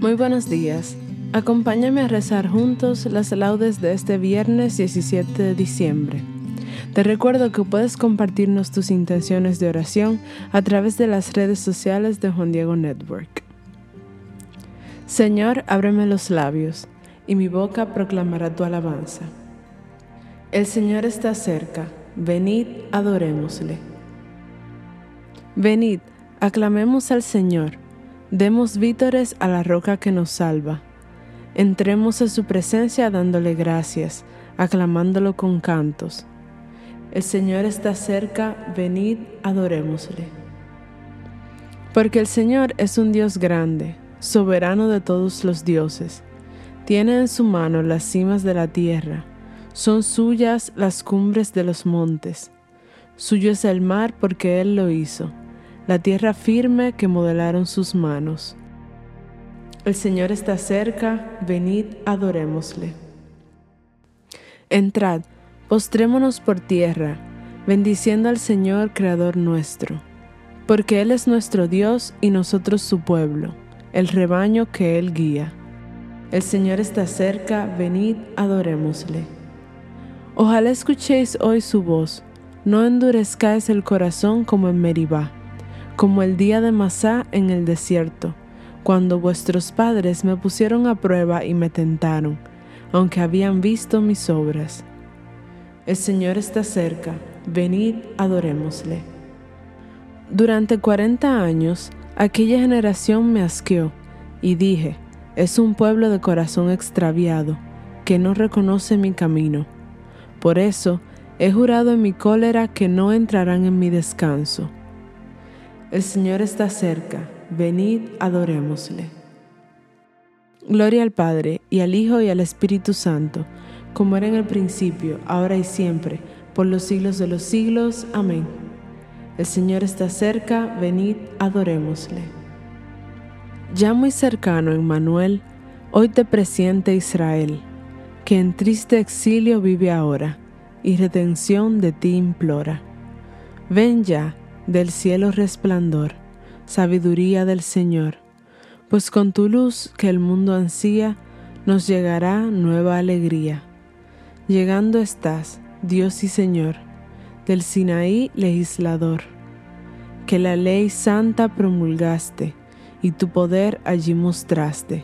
Muy buenos días. Acompáñame a rezar juntos las laudes de este viernes 17 de diciembre. Te recuerdo que puedes compartirnos tus intenciones de oración a través de las redes sociales de Juan Diego Network. Señor, ábreme los labios, y mi boca proclamará tu alabanza. El Señor está cerca, venid, adorémosle. Venid, aclamemos al Señor Demos vítores a la roca que nos salva. Entremos a su presencia dándole gracias, aclamándolo con cantos. El Señor está cerca, venid, adorémosle. Porque el Señor es un Dios grande, soberano de todos los dioses. Tiene en su mano las cimas de la tierra, son suyas las cumbres de los montes. Suyo es el mar porque Él lo hizo la tierra firme que modelaron sus manos. El Señor está cerca, venid, adorémosle. Entrad, postrémonos por tierra, bendiciendo al Señor, Creador nuestro, porque Él es nuestro Dios y nosotros su pueblo, el rebaño que Él guía. El Señor está cerca, venid, adorémosle. Ojalá escuchéis hoy su voz, no endurezcáis el corazón como en Meribá como el día de Masá en el desierto, cuando vuestros padres me pusieron a prueba y me tentaron, aunque habían visto mis obras. El Señor está cerca, venid, adorémosle. Durante cuarenta años, aquella generación me asqueó, y dije, es un pueblo de corazón extraviado, que no reconoce mi camino. Por eso, he jurado en mi cólera que no entrarán en mi descanso. El Señor está cerca, venid, adorémosle. Gloria al Padre, y al Hijo, y al Espíritu Santo, como era en el principio, ahora y siempre, por los siglos de los siglos. Amén. El Señor está cerca, venid, adorémosle. Ya muy cercano, Emmanuel, hoy te presiente Israel, que en triste exilio vive ahora, y redención de ti implora. Ven ya, del cielo resplandor, sabiduría del Señor, pues con tu luz que el mundo ansía, nos llegará nueva alegría. Llegando estás, Dios y Señor, del Sinaí legislador, que la ley santa promulgaste y tu poder allí mostraste.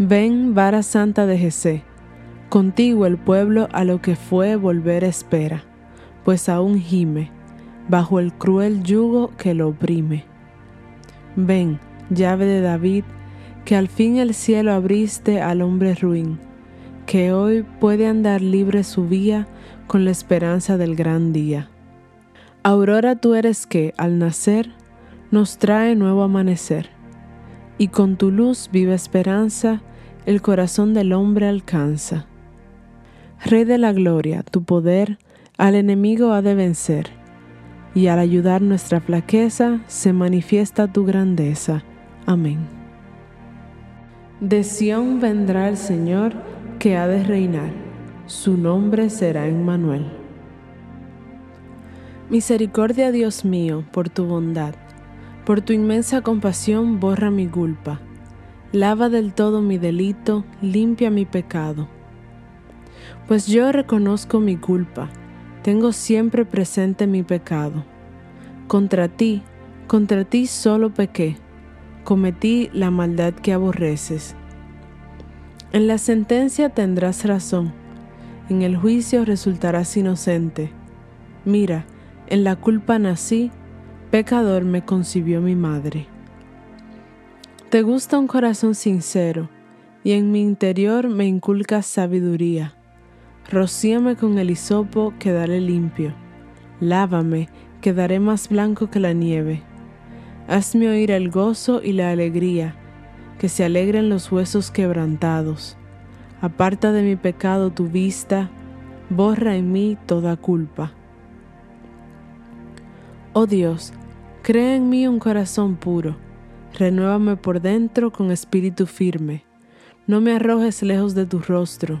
Ven, vara santa de Jesé, contigo el pueblo a lo que fue volver espera, pues aún gime bajo el cruel yugo que lo oprime. Ven, llave de David, que al fin el cielo abriste al hombre ruin, que hoy puede andar libre su vía con la esperanza del gran día. Aurora tú eres que, al nacer, nos trae nuevo amanecer, y con tu luz viva esperanza el corazón del hombre alcanza. Rey de la gloria, tu poder al enemigo ha de vencer y al ayudar nuestra flaqueza se manifiesta tu grandeza. Amén. De Sión vendrá el Señor, que ha de reinar. Su nombre será Emmanuel. Misericordia, Dios mío, por tu bondad. Por tu inmensa compasión borra mi culpa. Lava del todo mi delito, limpia mi pecado. Pues yo reconozco mi culpa, tengo siempre presente mi pecado. Contra ti, contra ti solo pequé, cometí la maldad que aborreces. En la sentencia tendrás razón, en el juicio resultarás inocente. Mira, en la culpa nací, pecador me concibió mi madre. Te gusta un corazón sincero, y en mi interior me inculcas sabiduría. Rocíame con el hisopo, quedaré limpio. Lávame, quedaré más blanco que la nieve. Hazme oír el gozo y la alegría, que se alegren los huesos quebrantados. Aparta de mi pecado tu vista, borra en mí toda culpa. Oh Dios, crea en mí un corazón puro, renuévame por dentro con espíritu firme. No me arrojes lejos de tu rostro,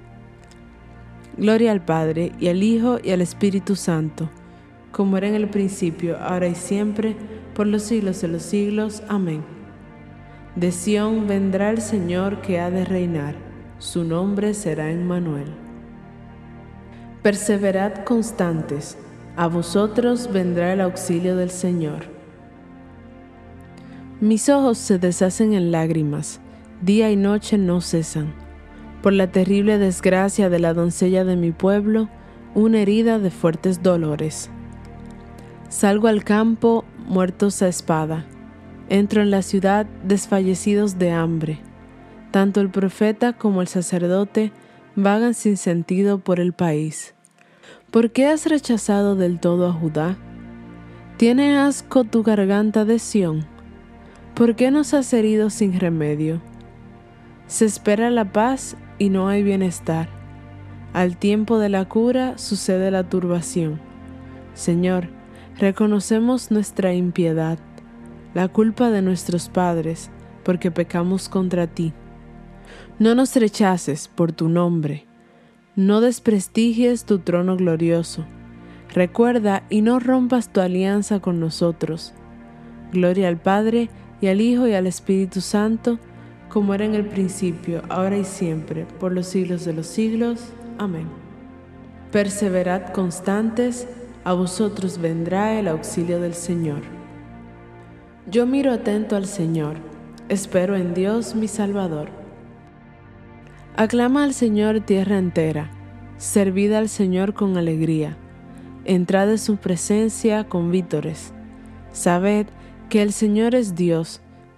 Gloria al Padre, y al Hijo, y al Espíritu Santo, como era en el principio, ahora y siempre, por los siglos de los siglos. Amén. De Sión vendrá el Señor que ha de reinar, su nombre será Emmanuel. Perseverad constantes a vosotros vendrá el auxilio del Señor. Mis ojos se deshacen en lágrimas, día y noche no cesan. Por la terrible desgracia de la doncella de mi pueblo, una herida de fuertes dolores. Salgo al campo, muertos a espada. Entro en la ciudad, desfallecidos de hambre. Tanto el profeta como el sacerdote vagan sin sentido por el país. ¿Por qué has rechazado del todo a Judá? ¿Tiene asco tu garganta de Sión? ¿Por qué nos has herido sin remedio? Se espera la paz y no hay bienestar. Al tiempo de la cura sucede la turbación. Señor, reconocemos nuestra impiedad, la culpa de nuestros padres, porque pecamos contra ti. No nos rechaces por tu nombre no desprestigies tu trono glorioso. Recuerda y no rompas tu alianza con nosotros. Gloria al Padre, y al Hijo, y al Espíritu Santo, como era en el principio, ahora y siempre, por los siglos de los siglos. Amén. Perseverad constantes, a vosotros vendrá el auxilio del Señor. Yo miro atento al Señor, espero en Dios mi Salvador. Aclama al Señor tierra entera, servid al Señor con alegría, entrad en su presencia con vítores. Sabed que el Señor es Dios,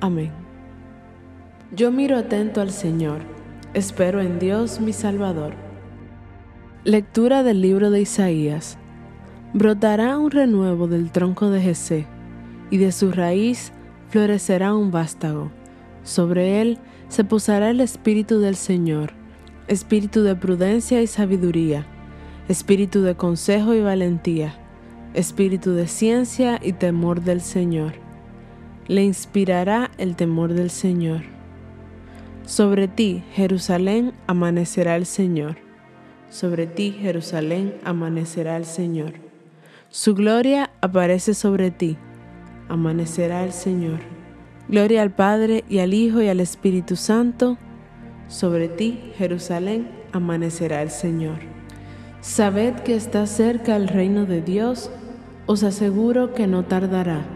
Amén. Yo miro atento al Señor, espero en Dios mi Salvador. Lectura del libro de Isaías. Brotará un renuevo del tronco de Jesé, y de su raíz florecerá un vástago. Sobre él se posará el Espíritu del Señor espíritu de prudencia y sabiduría, espíritu de consejo y valentía, espíritu de ciencia y temor del Señor. Le inspirará el temor del Señor. Sobre ti, Jerusalén, amanecerá el Señor. Sobre ti, Jerusalén, amanecerá el Señor. Su gloria aparece sobre ti. Amanecerá el Señor. Gloria al Padre y al Hijo y al Espíritu Santo. Sobre ti, Jerusalén, amanecerá el Señor. Sabed que está cerca el reino de Dios, os aseguro que no tardará.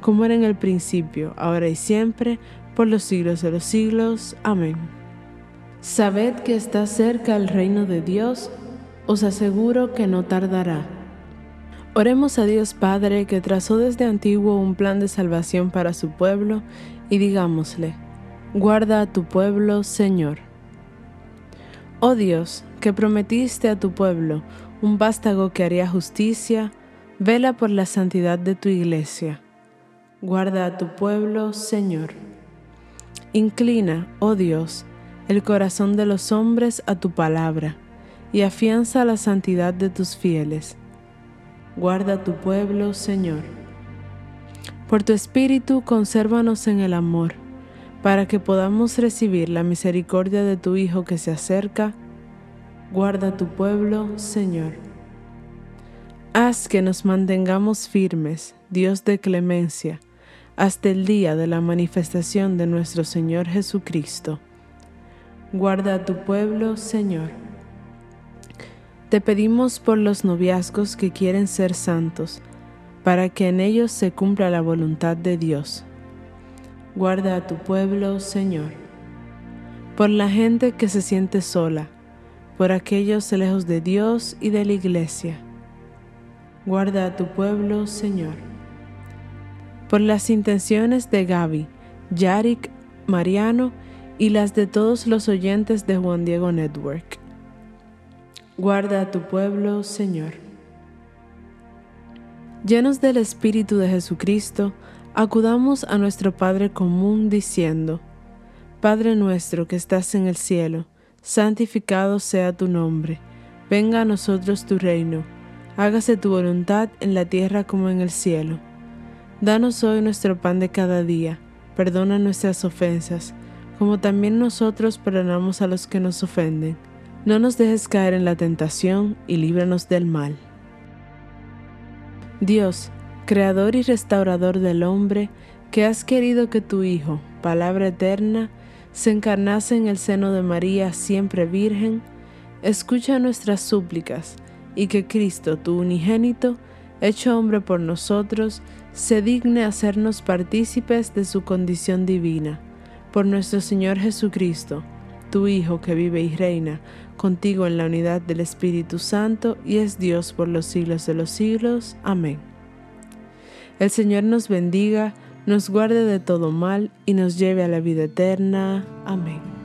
como era en el principio, ahora y siempre, por los siglos de los siglos. Amén. Sabed que está cerca el reino de Dios, os aseguro que no tardará. Oremos a Dios Padre que trazó desde antiguo un plan de salvación para su pueblo y digámosle, guarda a tu pueblo, Señor. Oh Dios, que prometiste a tu pueblo un vástago que haría justicia, vela por la santidad de tu iglesia. Guarda a tu pueblo, Señor. Inclina, oh Dios, el corazón de los hombres a tu palabra, y afianza la santidad de tus fieles. Guarda tu pueblo, Señor. Por tu Espíritu, consérvanos en el amor, para que podamos recibir la misericordia de tu Hijo que se acerca. Guarda tu pueblo, Señor. Haz que nos mantengamos firmes, Dios de clemencia, hasta el día de la manifestación de nuestro Señor Jesucristo Guarda a tu pueblo, Señor. Te pedimos por los noviazgos que quieren ser santos, para que en ellos se cumpla la voluntad de Dios. Guarda a tu pueblo, Señor. Por la gente que se siente sola, por aquellos lejos de Dios y de la iglesia. Guarda a tu pueblo, Señor. Por las intenciones de Gaby, Yarik, Mariano y las de todos los oyentes de Juan Diego Network. Guarda a tu pueblo, Señor. Llenos del Espíritu de Jesucristo, acudamos a nuestro Padre común diciendo, Padre nuestro que estás en el cielo, santificado sea tu nombre, venga a nosotros tu reino, hágase tu voluntad en la tierra como en el cielo. Danos hoy nuestro pan de cada día, perdona nuestras ofensas, como también nosotros perdonamos a los que nos ofenden. No nos dejes caer en la tentación y líbranos del mal. Dios, Creador y Restaurador del hombre, que has querido que tu Hijo, palabra eterna, se encarnase en el seno de María siempre Virgen, escucha nuestras súplicas y que Cristo, tu unigénito, hecho hombre por nosotros, se digne hacernos partícipes de su condición divina por nuestro Señor Jesucristo, tu Hijo que vive y reina contigo en la unidad del Espíritu Santo y es Dios por los siglos de los siglos. Amén. El Señor nos bendiga, nos guarde de todo mal y nos lleve a la vida eterna. Amén.